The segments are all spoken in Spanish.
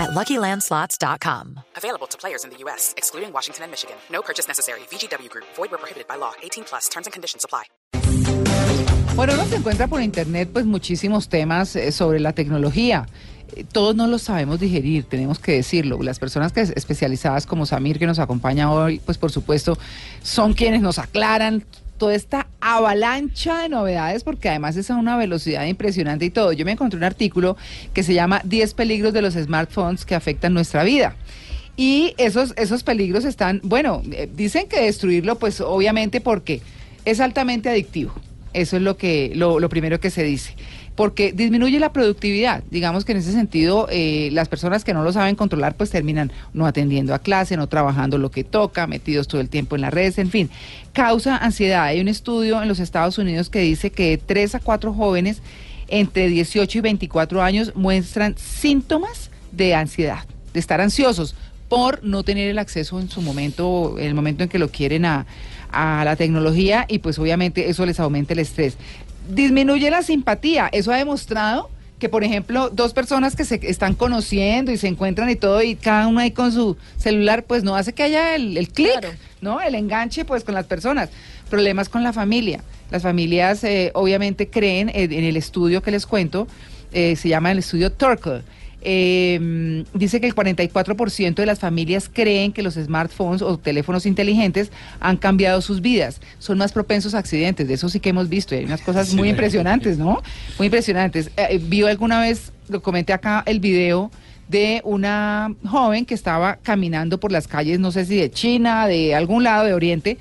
at LuckyLandSlots.com. Available to players in the U.S., excluding Washington and Michigan. No purchase necessary. VGW Group. Void where prohibited by law. 18 plus. Terms and conditions apply. Bueno, uno se encuentra por internet pues muchísimos temas eh, sobre la tecnología. Eh, Todos no los sabemos digerir, tenemos que decirlo. Las personas que es especializadas como Samir que nos acompaña hoy, pues por supuesto, son quienes nos aclaran toda esta avalancha de novedades porque además es a una velocidad impresionante y todo. Yo me encontré un artículo que se llama 10 peligros de los smartphones que afectan nuestra vida. Y esos, esos peligros están, bueno, eh, dicen que destruirlo, pues obviamente porque es altamente adictivo. Eso es lo que, lo, lo primero que se dice. Porque disminuye la productividad. Digamos que en ese sentido, eh, las personas que no lo saben controlar, pues terminan no atendiendo a clase, no trabajando lo que toca, metidos todo el tiempo en las redes, en fin. Causa ansiedad. Hay un estudio en los Estados Unidos que dice que de 3 a 4 jóvenes entre 18 y 24 años muestran síntomas de ansiedad, de estar ansiosos por no tener el acceso en su momento, en el momento en que lo quieren a, a la tecnología y pues obviamente eso les aumenta el estrés. Disminuye la simpatía, eso ha demostrado que por ejemplo dos personas que se están conociendo y se encuentran y todo y cada uno ahí con su celular pues no hace que haya el, el clic, Claro. ¿no? El enganche pues con las personas. Problemas con la familia. Las familias eh, obviamente creen en el estudio que les cuento, eh, se llama el estudio Turkle. Eh, dice que el 44% de las familias creen que los smartphones o teléfonos inteligentes han cambiado sus vidas. Son más propensos a accidentes, de eso sí que hemos visto. y hay unas cosas muy impresionantes, ¿no? Muy impresionantes. Eh, ¿Vio alguna vez, lo comenté acá, el video de una joven que estaba caminando por las calles, no sé si de China, de algún lado de Oriente,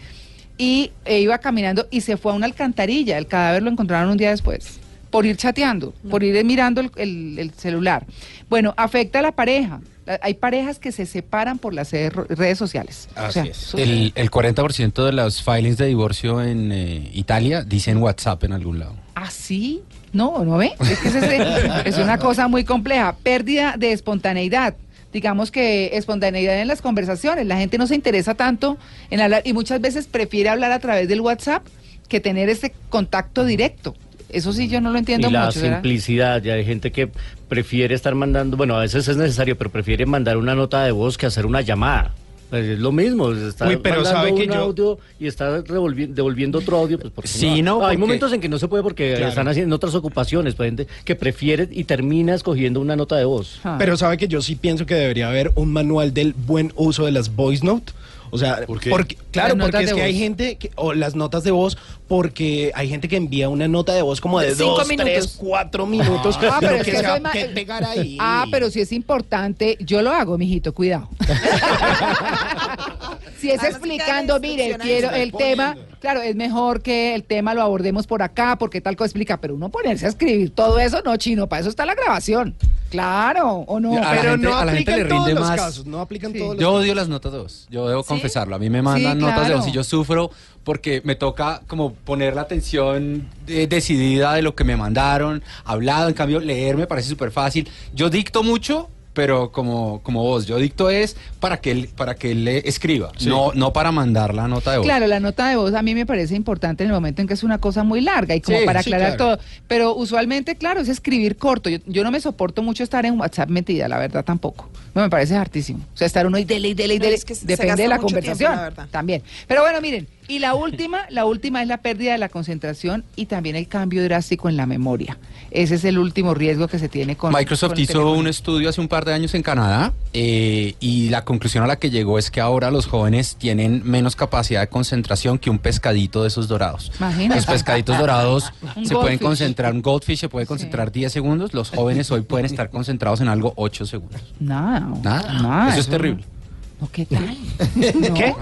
y eh, iba caminando y se fue a una alcantarilla. El cadáver lo encontraron un día después, por ir chateando, por ir mirando el, el- el celular. Bueno, afecta a la pareja. Hay parejas que se separan por las redes redes sociales. O Así sea, es. eso- El, el 40% de los filings de divorcio en eh, Italia dicen WhatsApp en algún lado. ¿Ah, sí? No, ¿no ve? Es que es, ese- es una cosa muy compleja. Pérdida de espontaneidad. Digamos que espontaneidad en las conversaciones. La gente no se interesa tanto en hablar y muchas veces prefiere hablar a través del WhatsApp que tener ese contacto directo. Eso sí, yo no lo entiendo y la simplicidad, ya hay gente que prefiere estar mandando, bueno, a veces es necesario, pero prefiere mandar una nota de voz que hacer una llamada. Pues es lo mismo, está Uy, pero mandando sabe que un yo- audio y está devolviendo otro audio, pues porque Sí, no, Hay porque- momentos en que no se puede porque Claro. están haciendo otras ocupaciones, pues, gente que prefiere y termina escogiendo una nota de voz. Ah. Pero sabe que yo sí pienso que debería haber un manual del buen uso de las voice note. O sea, porque, claro, Las notas porque es que hay gente, que, o las notas de voz, porque hay gente que envía una nota de voz como de, De cinco dos, minutos. tres, cuatro minutos. Ah, pero es que sea- que pegar ahí. Ah, pero si es importante, yo lo hago, mijito, cuidado. si es explicando, mire, quiero el tema, claro, es mejor que el tema lo abordemos por acá, porque tal cosa explica, pero uno ponerse a escribir todo eso, no, chino, para eso está la grabación. Claro, o no. A la pero gente- no a la gente aplica le todos rinde los más- casos, no aplican Sí. todos los Yo casos. odio las notas de voz, yo debo confesarlo. A mí me mandan Sí, notas de voz claro. y yo sufro porque me toca como poner la atención decidida de lo que me mandaron, hablado, en cambio leer me parece súper fácil. Yo dicto mucho, pero como, como vos, yo dicto es para que él, para que él le escriba, no, no para mandar la nota de voz. Claro, la nota de voz a mí me parece importante en el momento en que es una cosa muy larga y como Sí, para sí, aclarar claro. todo. Pero usualmente, claro, es escribir corto. Yo, yo no me soporto mucho estar en WhatsApp metida, la verdad tampoco. No me parece hartísimo. O sea, estar uno y dele y dele y dele. es que se Depende de la tiempo, conversación. la verdad. También. Pero bueno, miren. Y la última, la última es la pérdida de la concentración y también el cambio drástico en la memoria. Ese es el último riesgo que se tiene con Microsoft con hizo un estudio hace un par de años en Canadá eh, y la conclusión a la que llegó es que ahora los jóvenes tienen menos capacidad de concentración que un pescadito de esos dorados. Imagínate. Los pescaditos dorados Un se pueden concentrar, un goldfish se puede concentrar 10 segundos, los jóvenes hoy pueden estar concentrados en algo 8 segundos. Nada, Nada, nada, eso es terrible. No, ¿qué tal? ¿Qué?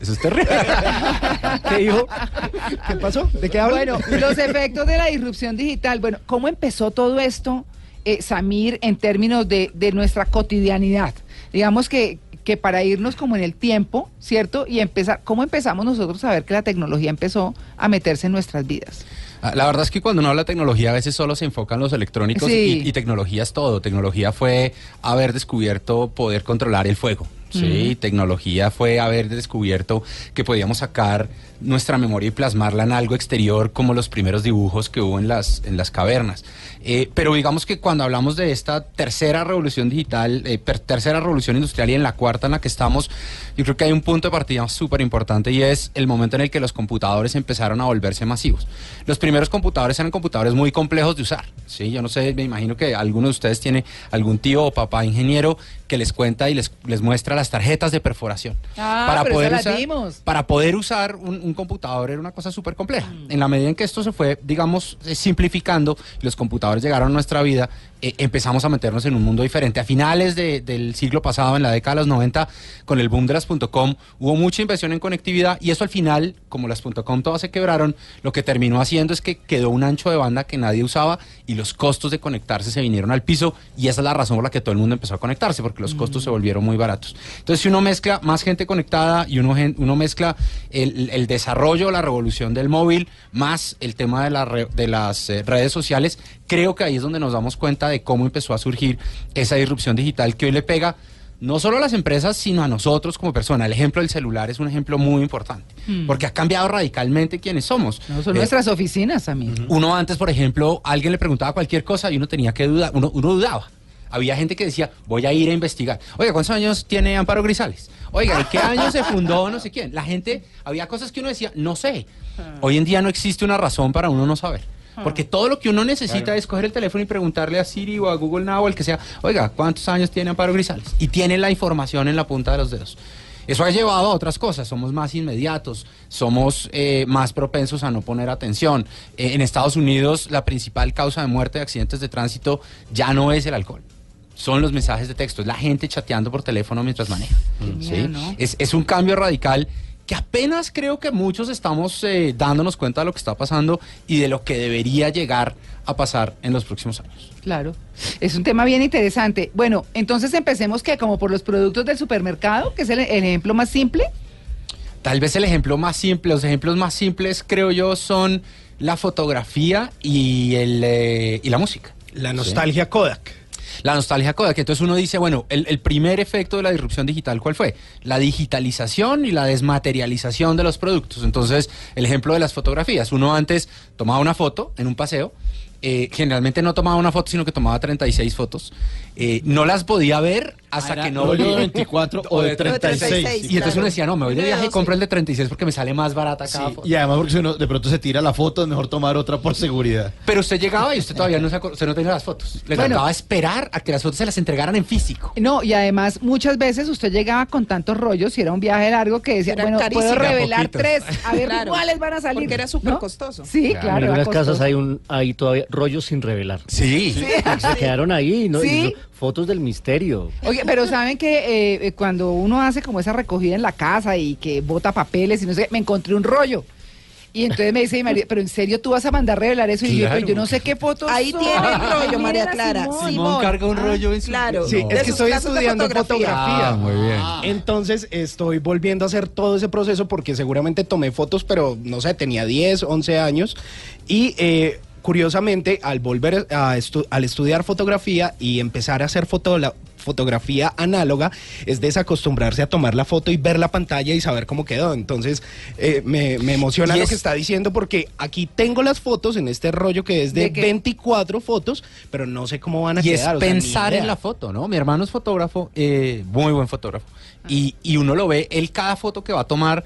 Eso es terrible. ¿Qué dijo? ¿Qué pasó? ¿De qué habla? Bueno, los efectos de la disrupción digital. Bueno, ¿cómo empezó todo esto, eh, Samir, en términos de, de nuestra cotidianidad? Digamos que que para irnos como en el tiempo, ¿cierto? Y empezar, ¿cómo empezamos nosotros a ver que la tecnología empezó a meterse en nuestras vidas? Ah, La verdad es que cuando uno habla de tecnología a veces solo se enfocan los electrónicos Sí. y, y tecnología es todo. Tecnología fue haber descubierto poder controlar el fuego. Sí, tecnología fue haber descubierto que podíamos sacar nuestra memoria y plasmarla en algo exterior como los primeros dibujos que hubo en las, en las cavernas. Eh, pero digamos que cuando hablamos de esta tercera revolución digital, eh, per- tercera revolución industrial y en la cuarta en la que estamos, yo creo que hay un punto de partida súper importante y es el momento en el que los computadores empezaron a volverse masivos. Los primeros computadores eran computadores muy complejos de usar. Sí, yo no sé, me imagino que alguno de ustedes tiene algún tío o papá ingeniero que les cuenta y les, les muestra las tarjetas de perforación. Ah, esas las usar, para poder usar un, un computador era una cosa súper compleja. En la medida en que esto se fue, digamos, eh, simplificando, los computadores llegaron a nuestra vida, eh, empezamos a meternos en un mundo diferente. A finales de- del siglo pasado, en la década de los 90, con el boom de las .com, hubo mucha inversión en conectividad y eso al final, como las .com todas se quebraron, lo que terminó haciendo es que quedó un ancho de banda que nadie usaba y los costos de conectarse se vinieron al piso y esa es la razón por la que todo el mundo empezó a conectarse, porque los costos se volvieron muy baratos. Entonces, si uno mezcla más gente conectada y uno, mezcla el, el desarrollo, la revolución del móvil, más el tema de, la de las eh, redes sociales, creo que ahí es donde nos damos cuenta de cómo empezó a surgir esa disrupción digital que hoy le pega no solo a las empresas, sino a nosotros como personas. El ejemplo del celular es un ejemplo muy importante, porque ha cambiado radicalmente quiénes somos. No, son Eh, nuestras oficinas, mí. uno antes, por ejemplo, alguien le preguntaba cualquier cosa y uno tenía que dudar, uno, uno dudaba. Había gente que decía, voy a ir a investigar. Oiga, ¿cuántos años tiene Amparo Grisales? Oiga, ¿en qué año se fundó no sé quién? La gente, había cosas que uno decía, no sé. Hoy en día no existe una razón para uno no saber. Porque todo lo que uno necesita es coger el teléfono y preguntarle a Siri o a Google Now o el que sea, oiga, ¿cuántos años tiene Amparo Grisales? Y tiene la información en la punta de los dedos. Eso ha llevado a otras cosas, somos más inmediatos, somos eh, más propensos a no poner atención. Eh, en Estados Unidos la principal causa de muerte de accidentes de tránsito ya no es el alcohol, son los mensajes de texto, es la gente chateando por teléfono mientras maneja. ¿sí? ¿no? es, es un cambio radical que apenas creo que muchos estamos eh, dándonos cuenta de lo que está pasando y de lo que debería llegar a pasar en los próximos años. Claro. Es un tema bien interesante. Bueno, entonces empecemos que como por los productos del supermercado, que es el, el ejemplo más simple. Tal vez el ejemplo más simple, los ejemplos más simples creo yo son la fotografía y, el, eh, y la música. La nostalgia Kodak. La nostalgia Kodak. Entonces uno dice, bueno, el, primer efecto de la disrupción digital, ¿cuál fue? La digitalización y la desmaterialización de los productos. Entonces, el ejemplo de las fotografías. Uno antes tomaba una foto en un paseo. eh, generalmente no tomaba una foto, sino que tomaba 36 fotos. Eh, no las podía ver hasta que no... rollo de 24 o de 36. Y entonces uno decía, no, me voy de viaje y 12. compro el de 36 porque me sale más barata cada Sí, foto. y además porque si uno de pronto se tira la foto, es mejor tomar otra por seguridad. Pero usted llegaba y usted todavía no, se usted no tenía las fotos. Le Bueno. tocaba esperar a que las fotos se las entregaran en físico. No, y además muchas veces usted llegaba con tantos rollos y era un viaje largo que decía, Era bueno, carísimo. puedo revelar tres, a ver Claro, cuáles van a salir. porque era súper costoso. Sí, claro. en algunas casas hay un hay todavía rollos sin revelar. Sí. Se quedaron ahí, ¿no? Sí. Y Fotos del misterio. Oye, pero saben que eh, eh, cuando uno hace como esa recogida en la casa y que bota papeles y no sé, me encontré un rollo. Y entonces me dice mi marido, pero en serio tú vas a mandar revelar eso y yo, Claro. pero yo no sé qué fotos. Ahí son. tiene el rollo, María Clara. Simón. Simón carga un rollo en su- Claro. Sí, No. es que estoy estudiando fotografía. Ah, muy bien. Entonces estoy volviendo a hacer todo ese proceso porque seguramente tomé fotos, pero no sé, tenía 10, 11 años. Y eh, curiosamente, al volver a estu- al estudiar fotografía y empezar a hacer foto fotografía análoga es desacostumbrarse a tomar la foto y ver la pantalla y saber cómo quedó. Entonces eh, me, me emociona lo es- que está diciendo porque aquí tengo las fotos en este rollo que es de, ¿De qué? 24 fotos, pero no sé cómo van a Y es quedar. o sea, ni pensar en la foto, ¿no? Mi hermano es fotógrafo, eh, muy buen fotógrafo. Y, y uno lo ve, él cada foto que va a tomar,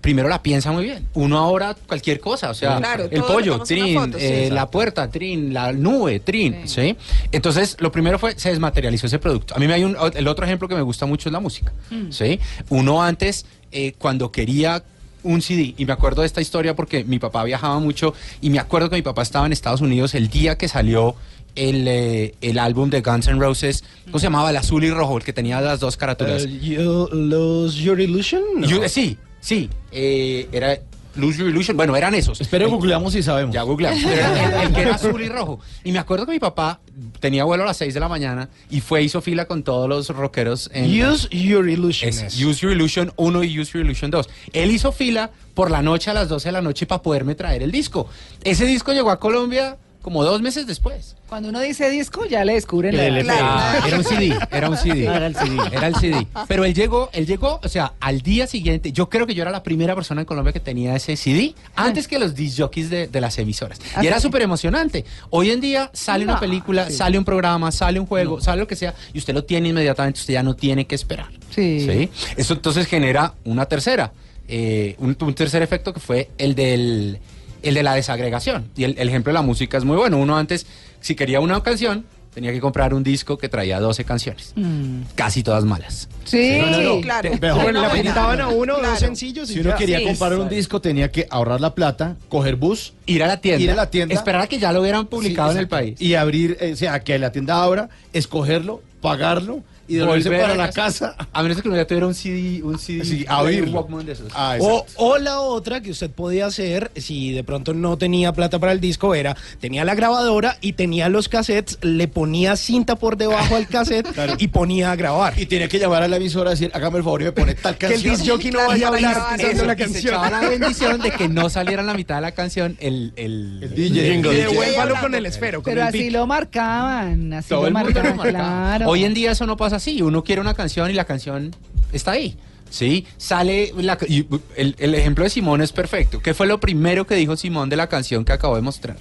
primero la piensa muy bien. Uno ahora cualquier cosa, o sea, Claro, el pollo, trin, foto, sí, eh, la puerta, trin, la nube, trin, ¿sí? Entonces, lo primero fue, se desmaterializó ese producto. A mí me hay un, el otro ejemplo que me gusta mucho es la música, ¿sí? Uno antes, eh, cuando quería un CD, y me acuerdo de esta historia porque mi papá viajaba mucho, y me acuerdo que mi papá estaba en Estados Unidos el día que salió el, eh, el álbum de Guns N' Roses, ¿cómo se llamaba? El azul y rojo, el que tenía las dos carátulas. Eh, you- los Your Illusion? No. You- sí, sí, eh, era Lose Your Illusion. Bueno, eran esos. Espere, El- googleamos y sabemos. Ya googleamos. Pero era el, el que era azul y rojo. Y me acuerdo que mi papá tenía vuelo a las 6 de la mañana y fue hizo fila con todos los rockeros en Use Your Illusion. es. Use Your Illusion 1 y Use Your Illusion 2. Él hizo fila por la noche a las 12 de la noche para poderme traer el disco. Ese disco llegó a Colombia como dos meses después. Cuando uno dice disco, ya le descubren El la LP. Ah, era un CD, era un CD. Ah, era el CD. Era el CD. Pero él llegó, él llegó, o sea, al día siguiente, yo creo que yo era la primera persona en Colombia que tenía ese CD, antes que los disc jockeys de, de las emisoras. Ah, Y era sí. súper emocionante. Hoy en día sale una No, película, sí. sale un programa, sale un juego, sale lo que sea, y usted lo tiene inmediatamente, usted ya no tiene que esperar. Sí. Eso entonces genera una tercera, eh, un, un tercer efecto que fue el del el de la desagregación. Y el, el ejemplo de la música es muy bueno. Uno antes, si quería una canción, tenía que comprar un disco que traía 12 canciones. Mm. Casi todas malas. Sí, No, no, no. claro. Te- mejor Bueno, le apuntaban a uno Claro. dos sencillos y Si uno ya. quería Sí. comprar un disco, tenía que ahorrar la plata, coger bus. Ir a la tienda. Ir a la tienda. Esperar a que ya lo hubieran publicado Sí, en el país. Y abrir, eh, o sea, que la tienda abra, escogerlo, pagarlo y devolverse Volver para la casa. A menos que uno ya tuviera un CD, un CD, Sí, a un oírlo. Walkman de esos. Ah, O, o la otra que usted podía hacer, si de pronto no tenía plata para el disco, era, tenía la grabadora y tenía los cassettes, le ponía cinta por debajo al cassette y ponía a grabar. Y tenía que llamar a la emisora a decir, hágame el favor y me pone tal Que el canción. disc jockey no vaya a hablar eso, la y se canción. echaba la bendición de que no saliera en la mitad de la canción el, el, El DJ. Y devuélvalo con el esfero, Pero el así lo marcaban, así Todo lo marcaban, marcaba. claro. Hoy en día eso no pasa así. Uno quiere una canción y la canción está ahí. Sí, sale la, y el, el ejemplo de Simón es perfecto. ¿Qué fue lo primero que dijo Simón de la canción que acabo de mostrar?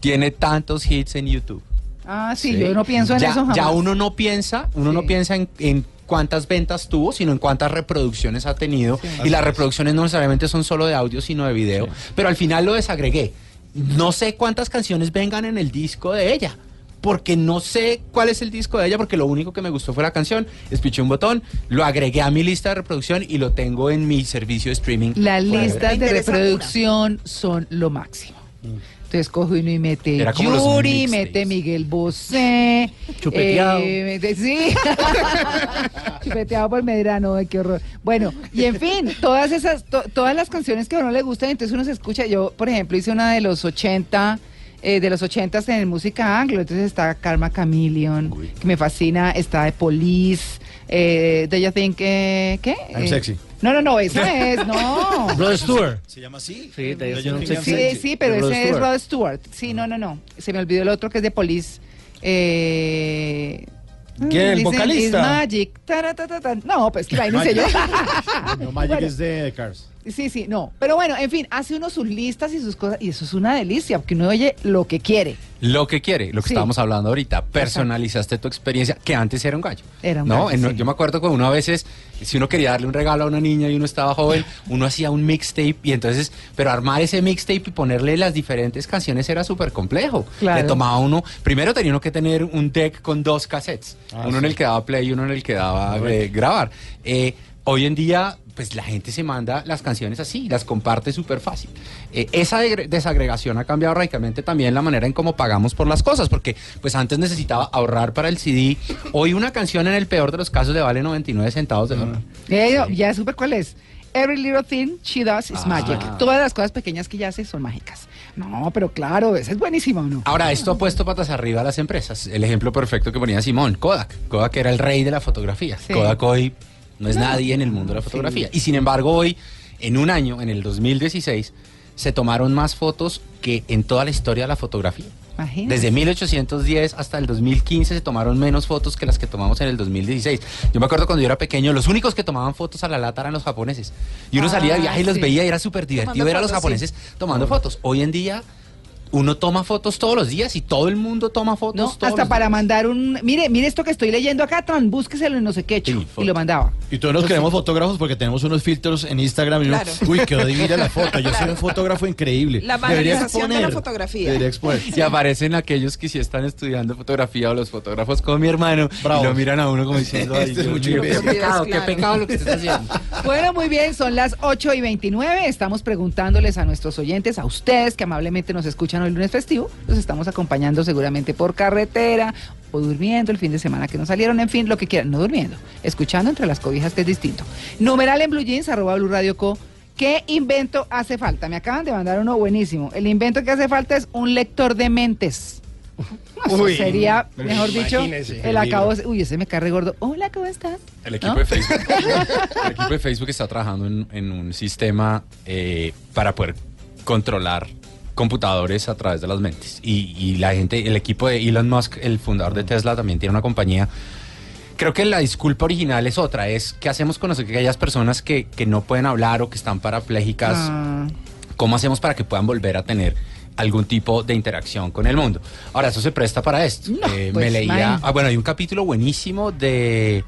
Tiene tantos hits en YouTube. Ah, sí, Sí. yo no pienso en ya, eso jamás. Ya uno no piensa, uno no piensa en, en cuántas ventas tuvo, sino en cuántas reproducciones ha tenido. Y las reproducciones no necesariamente son solo de audio, sino de video. Pero al final lo desagregué. No sé cuántas canciones vengan en el disco de ella. Porque no sé cuál es el disco de ella, porque lo único que me gustó fue la canción. Espiché un botón, lo agregué a mi lista de reproducción y lo tengo en mi servicio de streaming. Las listas de reproducción son lo máximo. Entonces cojo uno y mete Yuri, mete Miguel Bosé. Chupeteado. eh, mete- sí. Chupeteado por Medrano, ay, qué horror. Bueno, y en fin, todas esas, to- todas las canciones que a uno le gustan, entonces uno se escucha. Yo, por ejemplo, hice una de los 80. Eh, de los 80 en música anglo, entonces está Karma Chameleon, que me fascina, está de Police, eh, Do You Think, eh, ¿qué? I'm Eh, sexy. No, no, no, esa es, no. Rod Stewart. ¿Se llama así? Sí, Yo no tenía Sí, sí, pero ese es. Rod Stewart. Sí, no, no, no. Se me olvidó el otro que es de Police. Eh, ¿Quién, el dicen, vocalista? "It's Magic. Taratatata". No, pues que imagínense yo. No, Magic Bueno. es de Cars. Sí, sí, no. Pero bueno, en fin, hace uno sus listas y sus cosas. Y eso es una delicia, porque uno oye lo que quiere. Lo que quiere, lo que Sí. estábamos hablando ahorita, personalizaste tu experiencia, que antes era un gallo. Era un ¿no? gallo, En- sí. Yo me acuerdo que uno a veces, si uno quería darle un regalo a una niña y uno estaba joven, uno hacía un mixtape y entonces, pero armar ese mixtape y ponerle las diferentes canciones era súper complejo. Claro. Le tomaba uno, primero tenía uno que tener un deck con dos cassettes, Ah, uno en el que daba play y uno en el que daba eh, grabar. Eh, hoy en día pues la gente se manda las canciones así, las comparte súper fácil. Eh, esa desagregación ha cambiado radicalmente también la manera en cómo pagamos por las cosas, porque pues antes necesitaba ahorrar para el CD. Hoy una canción en el peor de los casos le vale 99 centavos de dólar. Eh, Ya supe cuál es. Every little thing she does is Ah. magic. Todas las cosas pequeñas que ella hace son mágicas. No, pero claro, ese es buenísimo, ¿no? Ahora, esto ha puesto patas arriba a las empresas. El ejemplo perfecto que ponía Simón, Kodak. Kodak era el rey de la fotografía. Sí. Kodak hoy no es nadie en el mundo de la fotografía. Y sin embargo, hoy, en un año, en el 2016, se tomaron más fotos que en toda la historia de la fotografía. Imagínate. Desde 1810 hasta el 2015 se tomaron menos fotos que las que tomamos en el 2016. Yo me acuerdo cuando yo era pequeño, los únicos que tomaban fotos a la lata eran los japoneses. Y uno Ah, salía de viaje y los sí. veía y era súper divertido ver a los japoneses tomando fotos. Hoy en día uno toma fotos todos los días y todo el mundo toma fotos No, todos hasta los para días. mandar un. Mire, mire esto que estoy leyendo acá, tran, búsqueselo en no sé qué, Sí, y lo mandaba. Y todos nos creemos fotógrafos porque tenemos unos filtros en Instagram y uno, Claro. uy, quedó divina la foto. Yo soy un fotógrafo increíble. La Debería banalización de la exponer. fotografía. Debería exponer. Y aparecen aquellos que sí están estudiando fotografía o los fotógrafos como mi hermano Bravo. y lo miran a uno como diciendo, ay, Este es Dios mucho mío, qué pecado, qué pecado lo que estás haciendo. Bueno, muy bien, son las 8 y 29. Estamos preguntándoles a nuestros oyentes, a ustedes que amablemente nos escuchan hoy lunes festivo, los estamos acompañando seguramente por carretera o durmiendo el fin de semana que no salieron, en fin, lo que quieran, no durmiendo, escuchando entre las cobijas que es distinto. Numeral en Blue Jeans, arroba Blue Radio Co. ¿Qué invento hace falta? Me acaban de mandar uno buenísimo. El invento que hace falta es un lector de mentes. Uy, sería, mejor dicho, el el acabo. Uy, ese me carre gordo. Hola, ¿cómo estás? El equipo, ¿No? de Facebook, el equipo de Facebook está trabajando en, en un sistema eh, para poder controlar computadores a través de las mentes. Y, y la gente, el equipo de Elon Musk, el fundador de Tesla, también tiene una compañía. Creo que la disculpa original es otra, es qué hacemos con aquellas personas que, que no pueden hablar o que están parapléjicas. Ah, ¿Cómo hacemos para que puedan volver a tener algún tipo de interacción con el mundo? Ahora, eso se presta para esto. No, Eh, pues, me leía. Ah, bueno, hay un capítulo buenísimo de.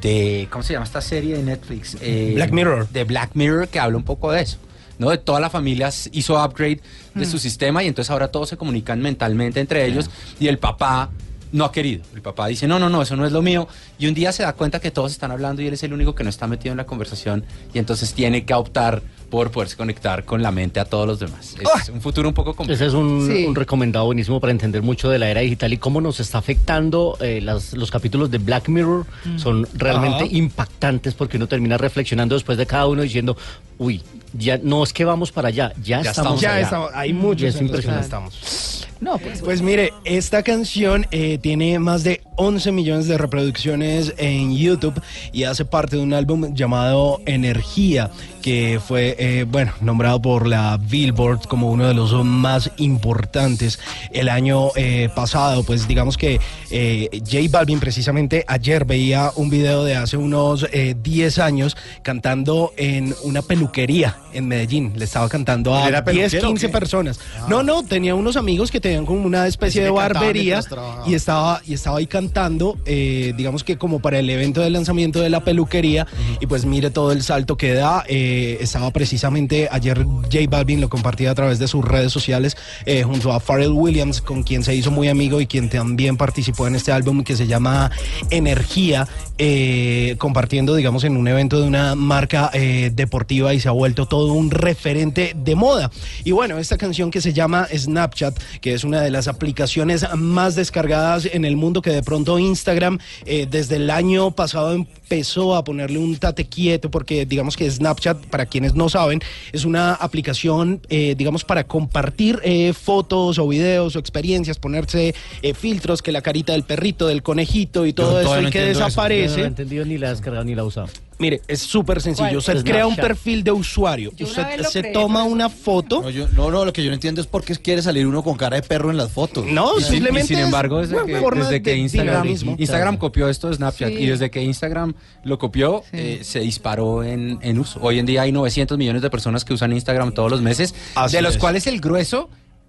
de ¿Cómo se llama esta serie de Netflix? Eh, Black Mirror. De Black Mirror, que habla un poco de eso. ¿No? De toda la familia hizo upgrade de Mm. su sistema y entonces ahora todos se comunican mentalmente entre ellos y el papá no ha querido. El papá dice, no, no, no, eso no es lo mío. Y un día se da cuenta que todos están hablando y él es el único que no está metido en la conversación y entonces tiene que optar por poderse conectar con la mente a todos los demás. Es un futuro un poco complejo. Ese es un, Sí. un recomendado buenísimo para entender mucho de la era digital y cómo nos está afectando. eh, las- los capítulos de Black Mirror son realmente Ajá. impactantes porque uno termina reflexionando después de cada uno diciendo, uy, ya no es que vamos para allá, ya, Ya estamos Ya allá. estamos, hay muchos es en los que no impresionante. estamos. no, pues. Pues mire, esta canción eh, tiene más de 11 millones de reproducciones en YouTube y hace parte de un álbum llamado Energía, que fue, eh, bueno, nombrado por la Billboard como uno de los más importantes el año eh, pasado. Pues digamos que eh, J Balvin precisamente ayer veía un video de hace unos eh, 10 años cantando en una peluquería en Medellín. Le estaba cantando a ¿Era 10, peluquero o 15 qué? personas. No, no, tenía unos amigos que tenían como una especie de barbería y estaba, y estaba ahí cantando, eh, digamos que como para el evento del lanzamiento de la peluquería. Y pues mire todo el salto que da. Eh, estaba precisamente ayer J Balvin lo compartía a través de sus redes sociales eh, junto a Pharrell Williams, con quien se hizo muy amigo y quien también participó en este álbum que se llama Energía, eh, compartiendo, digamos, en un evento de una marca eh, deportiva y se ha vuelto todo un referente de moda. Y bueno, esta canción que se llama Snapchat, que es una de las aplicaciones más descargadas en el mundo, que de pronto Instagram eh, desde el año pasado empezó a ponerle un tate quieto, porque digamos que Snapchat, para quienes no saben, es una aplicación, eh, digamos, para compartir eh, fotos o videos o experiencias, ponerse eh, filtros, que la carita del perrito, del conejito y todo eso, y no que eso. Yo no desaparece. lo he entendido ni la he descargado ni la he usado. Mire, es súper sencillo. Usted Snapchat. crea un perfil de usuario. Yo una Usted vez lo se creé, toma pero una foto. No, yo- no, no, lo que yo no entiendo es por qué quiere salir uno con cara de perro en las fotos. No, Y sin- simplemente. y sin es embargo, desde una que, forma desde que de Instagram, dinamismo. Instagram copió esto de Snapchat Sí. y desde que Instagram lo copió, Sí. eh, se disparó en, en uso. Hoy en día hay 900 millones de personas que usan Instagram todos los meses, Así de los es. cuales el grueso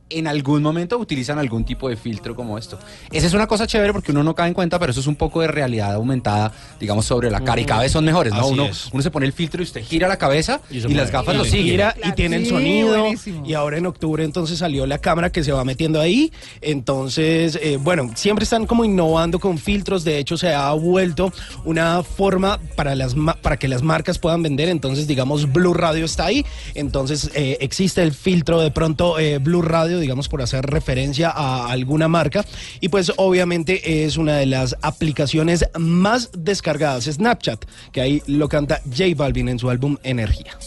en algún momento utilizan algún tipo de filtro como esto. Esa es una cosa chévere porque uno no cae en cuenta, pero eso es un poco de realidad aumentada, digamos, sobre la cara y cada vez son mejores, ¿no? Así Uno, es. uno se pone el filtro y usted gira la cabeza Y las gafas Y lo siguen. gira Claro. y tiene el Sí, sonido. buenísimo. Y ahora en octubre entonces salió la cámara que se va metiendo ahí. Entonces, eh, bueno, siempre están como innovando con filtros. De hecho, se ha vuelto una forma para, las, ma- para que las marcas puedan vender. Entonces, digamos, Blue Radio está ahí. Entonces, eh, existe el filtro de pronto eh, Blue Radio, digamos, por hacer referencia a alguna marca. Y pues, obviamente, es una de las aplicaciones más descargadas. Snapchat, que ahí lo canta J Balvin en su álbum Energía.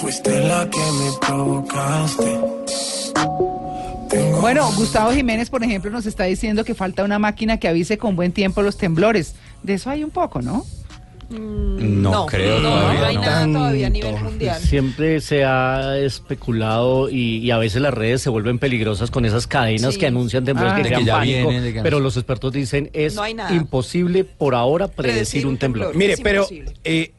Fuiste la que me provocaste. Bueno, Gustavo Jiménez, por ejemplo, nos está diciendo que falta una máquina que avise con buen tiempo los temblores. De eso hay un poco, ¿no? No, creo no, todavía. no hay nada todavía a nivel mundial. Siempre se ha especulado y, y a veces las redes se vuelven peligrosas con esas cadenas Sí. que anuncian temblores Ah. que De que crean ya pánico, pero los expertos dicen es No hay nada. imposible por ahora predecir, Predecir un un temblor. temblor. Mire, Es pero eh,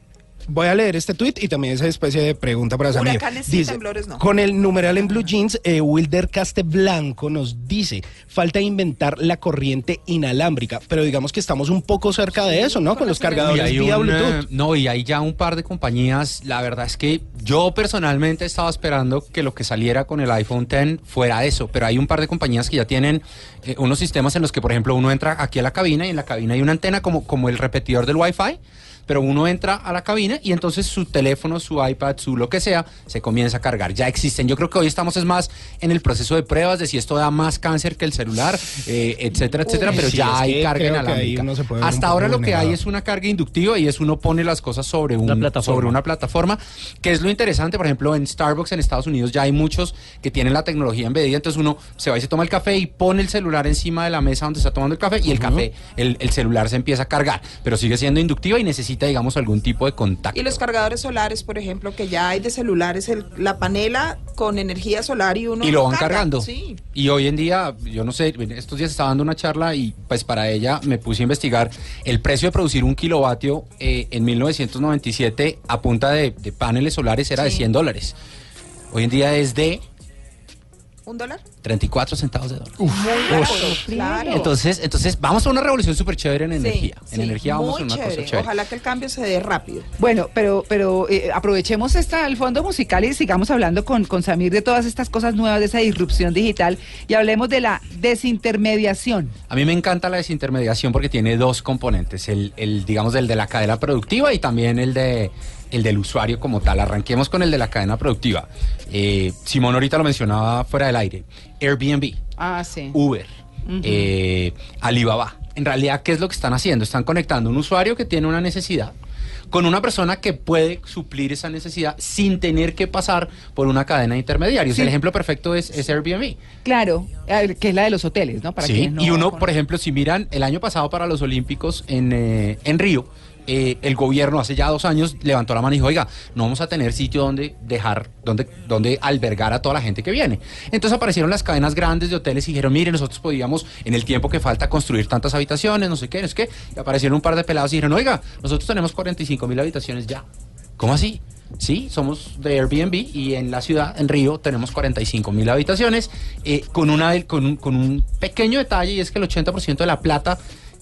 voy a leer este tuit y también esa especie de pregunta para Samir. Huracanes sí, temblores no. Con el numeral en Blue Jeans, eh, Wilder Casteblanco nos dice, falta inventar la corriente inalámbrica, pero digamos que estamos un poco cerca de eso, ¿no? Con, los cargadores vía eh, Bluetooth. no, y hay ya un par de compañías. La verdad es que yo personalmente estaba esperando que lo que saliera con el iPhone X fuera eso, pero hay un par de compañías que ya tienen eh, unos sistemas en los que, por ejemplo, uno entra aquí a la cabina y en la cabina hay una antena como, como el repetidor del Wi-Fi. Pero uno entra a la cabina y entonces su teléfono, su iPad, su lo que sea, se comienza a cargar. Ya existen. Yo creo que hoy estamos es más en el proceso de pruebas de si esto da más cáncer que el celular, eh, etcétera, etcétera, pero Sí, ya hay carga inalámbrica. Hasta ahora lo que hay es una carga inductiva y es uno pone las cosas sobre, un, plataforma. sobre una plataforma, que es lo interesante, por ejemplo, en Starbucks en Estados Unidos ya hay muchos que tienen la tecnología embedida, entonces uno se va y se toma el café y pone el celular encima de la mesa donde está tomando el café y el café, el, el celular se empieza a cargar, pero sigue siendo inductiva y necesita, digamos, algún tipo de contacto. Y los cargadores solares, por ejemplo, que ya hay de celulares, el- la panela con energía solar y uno y lo van carga. cargando. Sí. Y hoy en día, yo no sé, estos días estaba dando una charla y pues para ella me puse a investigar el precio de producir un kilovatio eh, en 1997 a punta de, de paneles solares era de Sí. 100 dólares. Hoy en día es de ¿Un dólar? 34 centavos de dólar. Muy barato, claro. Entonces, entonces vamos a una revolución súper chévere en Sí, energía. En sí, energía vamos a una chévere. cosa chévere. Ojalá que el cambio se dé rápido. Bueno, pero, pero eh, aprovechemos esta, el fondo musical y sigamos hablando con, con Samir de todas estas cosas nuevas, de esa disrupción digital y hablemos de la desintermediación. A mí me encanta la desintermediación porque tiene dos componentes, el, el, digamos del de la cadena productiva y también el de el del usuario como tal. Arranquemos con el de la cadena productiva. Eh, Simón ahorita lo mencionaba fuera del aire. Airbnb, Ah, sí. Uber, eh, Alibaba. En realidad, ¿qué es lo que están haciendo? Están conectando un usuario que tiene una necesidad con una persona que puede suplir esa necesidad sin tener que pasar por una cadena de intermediarios. Sí. El ejemplo perfecto es, es Airbnb. Claro, que es la de los hoteles, ¿no? Para Sí, no y uno, por ejemplo, si miran el año pasado para los Olímpicos en, eh, en Río, eh, el gobierno hace ya dos años levantó la mano y dijo, oiga, no vamos a tener sitio donde dejar, donde, donde albergar a toda la gente que viene. Entonces aparecieron las cadenas grandes de hoteles y dijeron, mire, nosotros podíamos, en el tiempo que falta, construir tantas habitaciones, no sé qué, no sé qué. Y aparecieron un par de pelados y dijeron, oiga, nosotros tenemos 45 mil habitaciones ya. ¿Cómo así? Sí, somos de Airbnb y en la ciudad, en Río, tenemos 45 mil habitaciones eh, con, una, con, un, con un pequeño detalle y es que el 80% de la plata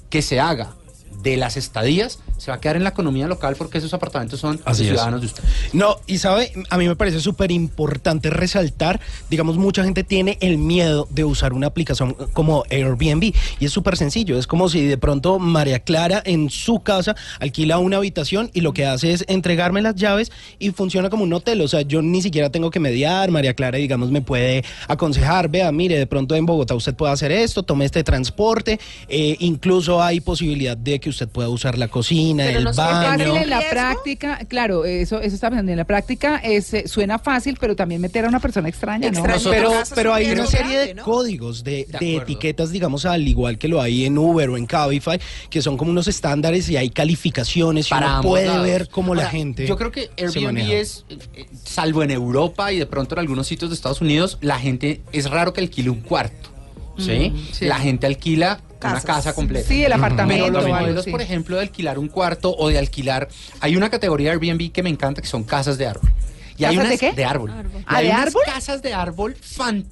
que se haga de las estadías se va a quedar en la economía local porque esos apartamentos son Así de es. ciudadanos de usted. No, y sabe, a mí me parece súper importante resaltar, digamos, mucha gente tiene el miedo de usar una aplicación como Airbnb y es súper sencillo, es como si de pronto María Clara en su casa alquila una habitación y lo que hace es entregarme las llaves y funciona como un hotel, o sea, yo ni siquiera tengo que mediar, María Clara, digamos, me puede aconsejar, vea, mire, de pronto en Bogotá usted puede hacer esto, tome este transporte, eh, incluso hay posibilidad de que usted pueda usar la cocina, Pero el no es Es baño. fácil en la práctica, claro, eso, eso está pensando. En la práctica es, eh, suena fácil, pero también meter a una persona extraña, ¿no? Extraña. pero, pero hay una serie de códigos, de, De de acuerdo. etiquetas, digamos, al igual que lo hay en Uber o en Cabify, que son como unos estándares y hay calificaciones y Para uno ambos puede lados. ver cómo la gente. Yo creo que Airbnb es, eh, salvo en Europa y de pronto en algunos sitios de Estados Unidos, la gente es raro que alquile un cuarto. ¿sí? sí. La gente alquila Casas. una casa completa. Sí, el apartamento. Pero los modelos, por ejemplo, de alquilar un cuarto o de alquilar. Hay una categoría de Airbnb que me encanta que son casas de árbol. Y hay ¿Casas unas de qué? de árbol. ¿Ah, hay de unas árbol? casas de árbol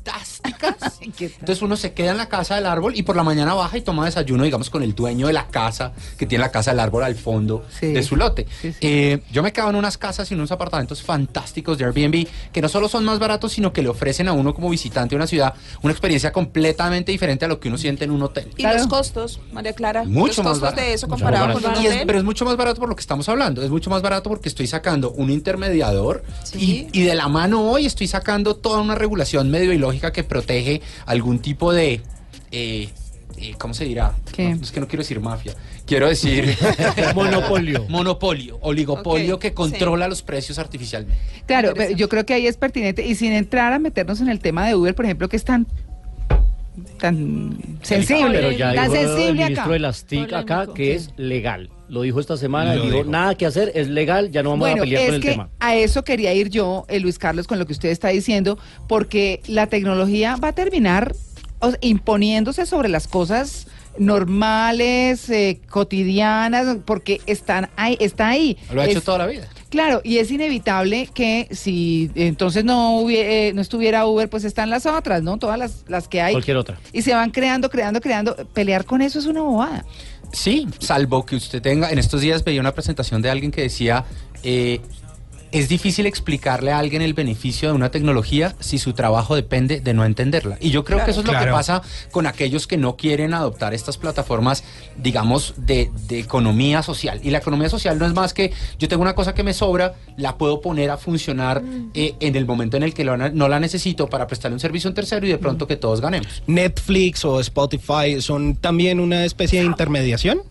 fantásticas. Entonces uno se queda en la casa del árbol y por la mañana baja y toma desayuno, digamos, con el dueño de la casa, que tiene la casa del árbol al fondo Sí. de su lote. Sí, sí. Eh, yo me quedo en unas casas y en unos apartamentos fantásticos de Airbnb que no solo son más baratos, sino que le ofrecen a uno como visitante de una ciudad una experiencia completamente diferente a lo que uno siente en un hotel. Y Claro. los costos, María Clara, Mucho los más costos barato. de eso comparado con un es- hotel. pero es mucho más barato por lo que estamos hablando. Es mucho más barato porque estoy sacando un intermediador Sí. Y, y de la mano hoy estoy sacando toda una regulación medio ilógica que protege algún tipo de... eh, eh, ¿Cómo se dirá? ¿Qué? No, es que no quiero decir mafia. Quiero decir... Monopolio. Monopolio, oligopolio que controla los precios artificialmente. Claro, pero yo creo que ahí es pertinente y sin entrar a meternos en el tema de Uber, por ejemplo, que es tan tan sensible, Pero ya tan dijo el sensible acá. ministro de las TIC acá que es legal. Lo dijo esta semana, dijo, dijo. nada que hacer, es legal, ya no vamos a pelear es con el que tema. a eso quería ir yo, eh, Luis Carlos, con lo que usted está diciendo, porque la tecnología va a terminar o sea, imponiéndose sobre las cosas normales, eh, cotidianas, porque están ahí, está ahí. Lo ha hecho toda la vida. Claro, y es inevitable que si entonces no, hubie- eh, no estuviera Uber, pues están las otras, ¿no? Todas las, las que hay. Cualquier otra. Y se van creando, creando, creando. Pelear con eso es una bobada. Sí, salvo que usted tenga, en estos días veía una presentación de alguien que decía, eh, es difícil explicarle a alguien el beneficio de una tecnología si su trabajo depende de no entenderla. Y yo creo que eso es lo que pasa con aquellos que no quieren adoptar estas plataformas, digamos, de, de economía social. Y la economía social no es más que yo tengo una cosa que me sobra, la puedo poner a funcionar eh, en el momento en el que lo no la necesito para prestarle un servicio a un tercero y de pronto que todos ganemos. Netflix o Spotify son también una especie de intermediación.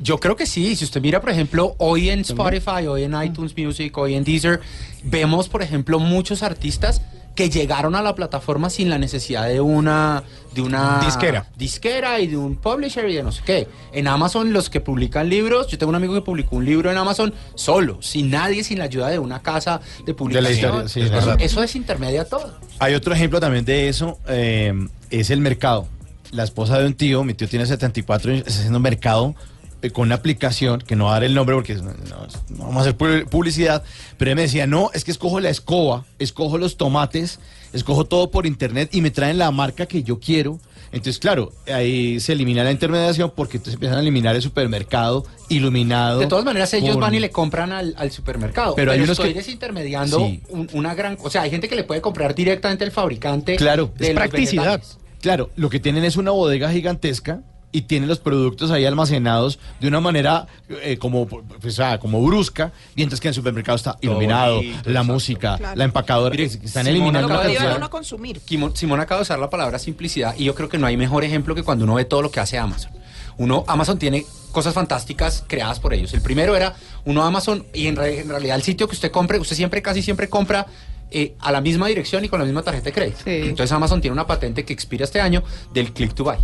Yo creo que sí. Si usted mira, por ejemplo, hoy en Spotify, hoy en iTunes Music, hoy en Deezer, vemos, por ejemplo, muchos artistas que llegaron a la plataforma sin la necesidad de una de una Disquera. disquera y de un publisher y de no sé qué. En Amazon los que publican libros, yo tengo un amigo que publicó un libro en Amazon solo, sin nadie, sin la ayuda de una casa de publicación. sí, eso, eso desintermedia todo. Hay otro ejemplo también de eso, eh, es el mercado. La esposa de un tío, mi tío tiene 74 años, está haciendo mercado eh, con una aplicación, que no va a dar el nombre porque no, no- vamos a hacer pu- publicidad, pero él me decía, no, es que escojo la escoba, escojo los tomates, escojo todo por internet y me traen la marca que yo quiero. Entonces, claro, ahí se elimina la intermediación porque entonces empiezan a eliminar el supermercado iluminado. De todas maneras, ellos por- van y le compran al, al supermercado. Pero Pero, hay unos estoy que- desintermediando Sí. un- una gran... O sea, hay gente que le puede comprar directamente al fabricante Claro, de es practicidad. vegetales. Claro, lo que tienen es una bodega gigantesca y tienen los productos ahí almacenados de una manera eh, como, pues, sea, como brusca, mientras que en el supermercado está iluminado, bonito, la exacto. música, Claro. la empacadora, Mire, están Simona eliminando Lo acaba de motivan a decir- uno a consumir. Quimo- Simón acaba de usar la palabra simplicidad y yo creo que no hay mejor ejemplo que cuando uno ve todo lo que hace Amazon. Uno, Amazon tiene cosas fantásticas creadas por ellos. El primero era uno Amazon y en, re- en realidad el sitio que usted compre, usted siempre, casi siempre compra eh, a la misma dirección y con la misma tarjeta de crédito. Sí. Entonces Amazon tiene una patente que expira este año del click to buy.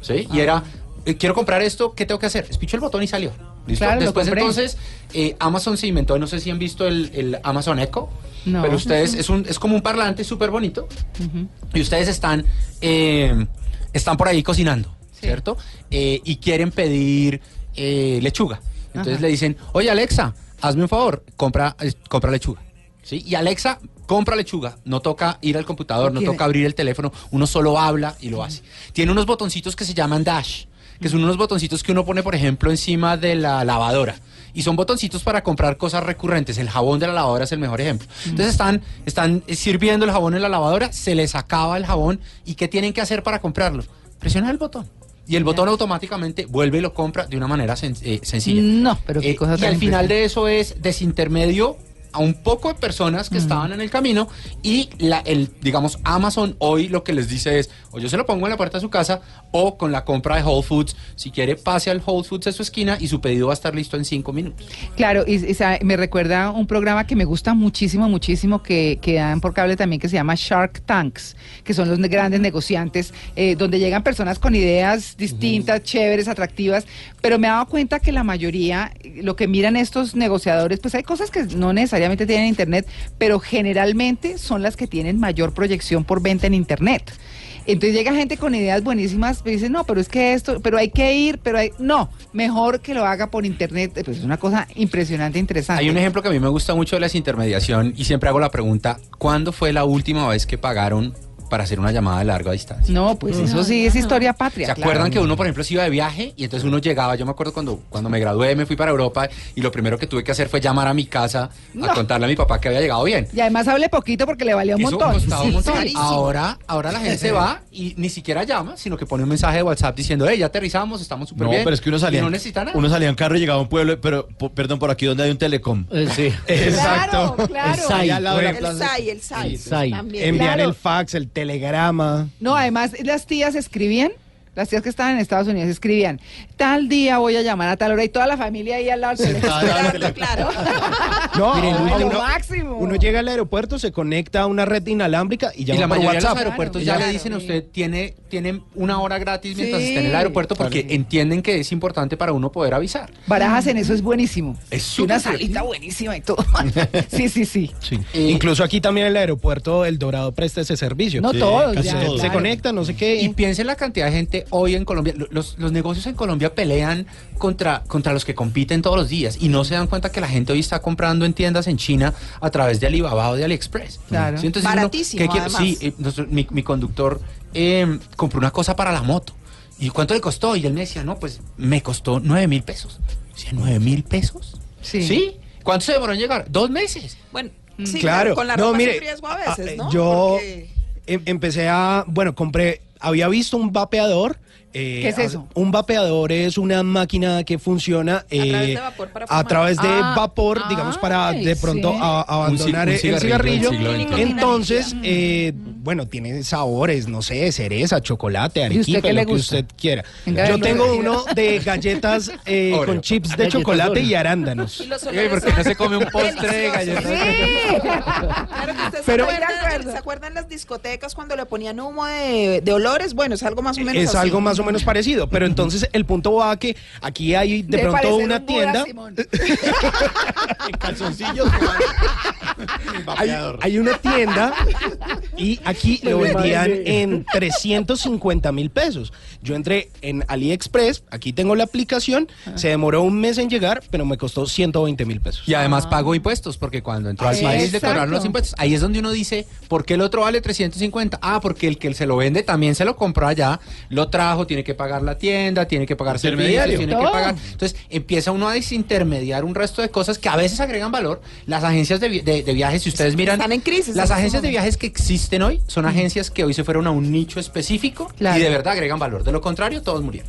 ¿sí? Y era, eh, quiero comprar esto, ¿qué tengo que hacer? Espicho el botón y salió. ¿Listo? Claro, Después entonces eh, Amazon se inventó, no sé si han visto el, el Amazon Echo, No. pero ustedes, es, un, es como un parlante súper bonito y ustedes están, están por ahí cocinando, Sí. ¿cierto? Y quieren pedir lechuga. Entonces Ajá. le dicen, oye Alexa, hazme un favor, compra, compra lechuga. ¿Sí? Y Alexa compra lechuga, no toca ir al computador, no toca abrir el teléfono, uno solo habla y lo hace. Tiene unos botoncitos que se llaman dash, que son unos botoncitos que uno pone, por ejemplo, encima de la lavadora. Y son botoncitos para comprar cosas recurrentes. El jabón de la lavadora es el mejor ejemplo. Entonces están, están sirviendo el jabón en la lavadora, se les acaba el jabón y ¿qué tienen que hacer para comprarlo? Presionar el botón. Y el botón automáticamente vuelve y lo compra de una manera sen- eh, sencilla. No, pero qué Eh, cosa y al final de eso es desintermedio a un poco de personas que estaban en el camino y la, el, digamos, Amazon hoy lo que les dice es, o yo se lo pongo en la puerta de su casa o con la compra de Whole Foods, si quiere pase al Whole Foods de su esquina y su pedido va a estar listo en cinco minutos. Claro, y, y sabe, me recuerda un programa que me gusta muchísimo, muchísimo, que, que dan por cable también, que se llama Shark Tanks, que son los grandes negociantes, eh, donde llegan personas con ideas distintas, chéveres, atractivas, pero me he dado cuenta que la mayoría, lo que miran estos negociadores, pues hay cosas que no necesariamente tienen internet, pero generalmente son las que tienen mayor proyección por venta en internet. Entonces llega gente con ideas buenísimas y dice, no, pero es que esto, pero hay que ir, pero hay... No, mejor que lo haga por internet. Pues es una cosa impresionante, interesante. Hay un ejemplo que a mí me gusta mucho de la desintermediación y siempre hago la pregunta, ¿cuándo fue la última vez que pagaron para hacer una llamada de larga distancia? No, pues eso sí es historia patria. ¿Se claro. acuerdan que uno, por ejemplo, se iba de viaje y entonces uno llegaba? Yo me acuerdo cuando, cuando me gradué, me fui para Europa y lo primero que tuve que hacer fue llamar a mi casa No. a contarle a mi papá que había llegado bien. Y además hable poquito porque le valía un Eso montón. costaba un Sí, montón. Ahora, ahora la gente va y ni siquiera llama, sino que pone un mensaje de WhatsApp diciendo, hey, ya aterrizamos, estamos súper No, bien. pero es que uno Y salía, no necesita nada. uno salía en carro y llegaba a un pueblo, pero perdón, por aquí donde hay un telecom. Eh, sí. Claro, claro. El SAI. El. SAI, el SAI. Claro. el fax, el telegrama. No, además las tías escribían, las tías que estaban en Estados Unidos escribían, tal día voy a llamar a tal hora y toda la familia ahí al lado del teléfono. Claro. No, Miren, uno, máximo. uno llega al aeropuerto, se conecta a una red inalámbrica y Y llama la por mayoría de los WhatsApp. aeropuertos Claro, ya claro, le dicen a usted, tiene, tienen una hora gratis mientras Sí. esté en el aeropuerto porque Claro. entienden que es importante para uno poder avisar. Barajas en eso es buenísimo. Es Y una salita buenísima y todo. sí, sí, sí. Sí. Eh, Incluso aquí también en el aeropuerto El Dorado presta ese servicio. No Sí, todos, casi ya, todos. Se claro. conecta, no sé qué. Y piensen la cantidad de gente hoy en Colombia. Lo- Los, los negocios en Colombia pelean contra, contra los que compiten todos los días y no se dan cuenta que la gente hoy está comprando en tiendas en China a través de Alibaba o de AliExpress. Claro. Sí, entonces uno, Baratísimo. Sí, eh, nuestro- mi, mi conductor eh, compró una cosa para la moto. ¿Y cuánto le costó? Y él me decía, no, pues me costó nueve mil pesos. Decía, ¿nueve mil pesos? Sí. Sí. ¿Cuánto se demoró en llegar? Dos meses. Bueno, sí, claro. con la no, ropa mire, sin riesgo a veces, ah, ¿no? Yo Porque- em- empecé a, bueno, compré, había visto un vapeador. Eh, ¿Qué es eso? Un vapeador es una máquina que funciona eh, través de vapor para a través de Ah, vapor, digamos, para ay, de pronto sí. a- abandonar un el cigarrillo. Entonces, eh, bueno, tiene sabores, no sé, cereza, chocolate, ¿Y usted arequipe, qué le lo que usted quiera. Venga, Yo tengo uno de galletas eh, Oreo. con chips de chocolate Oreo. y arándanos. Y ¿por qué no se come un postre de galletas? Claro que usted Pero- se, acuerda, ¿se acuerdan las discotecas cuando le ponían humo de, de olores? Bueno, es algo más o menos Es así. algo más o menos parecido, pero entonces el punto va a que aquí hay de De pronto una un tienda, Simón. En calzoncillos. hay, hay una tienda y aquí lo vendían en 350 mil pesos. Yo entré en AliExpress, aquí tengo la aplicación, se demoró un mes en llegar, pero me costó 120 mil pesos. Y además pago impuestos, porque cuando entró al Ah, país cobraron los impuestos. Ahí es donde uno dice, ¿por qué el otro vale 350? Ah, porque el que se lo vende también se lo compró allá, lo trajo, tiene que pagar la tienda, tiene que pagar servicios, Intermediario. tiene que pagar. Entonces empieza uno a desintermediar un resto de cosas que a veces agregan valor. Las agencias de, vi- de- de viajes, si ustedes miran, Están en crisis las agencias de viajes que existen hoy son agencias que hoy se fueron a un nicho específico Claro. y de verdad agregan valor. De lo contrario, todos murieron.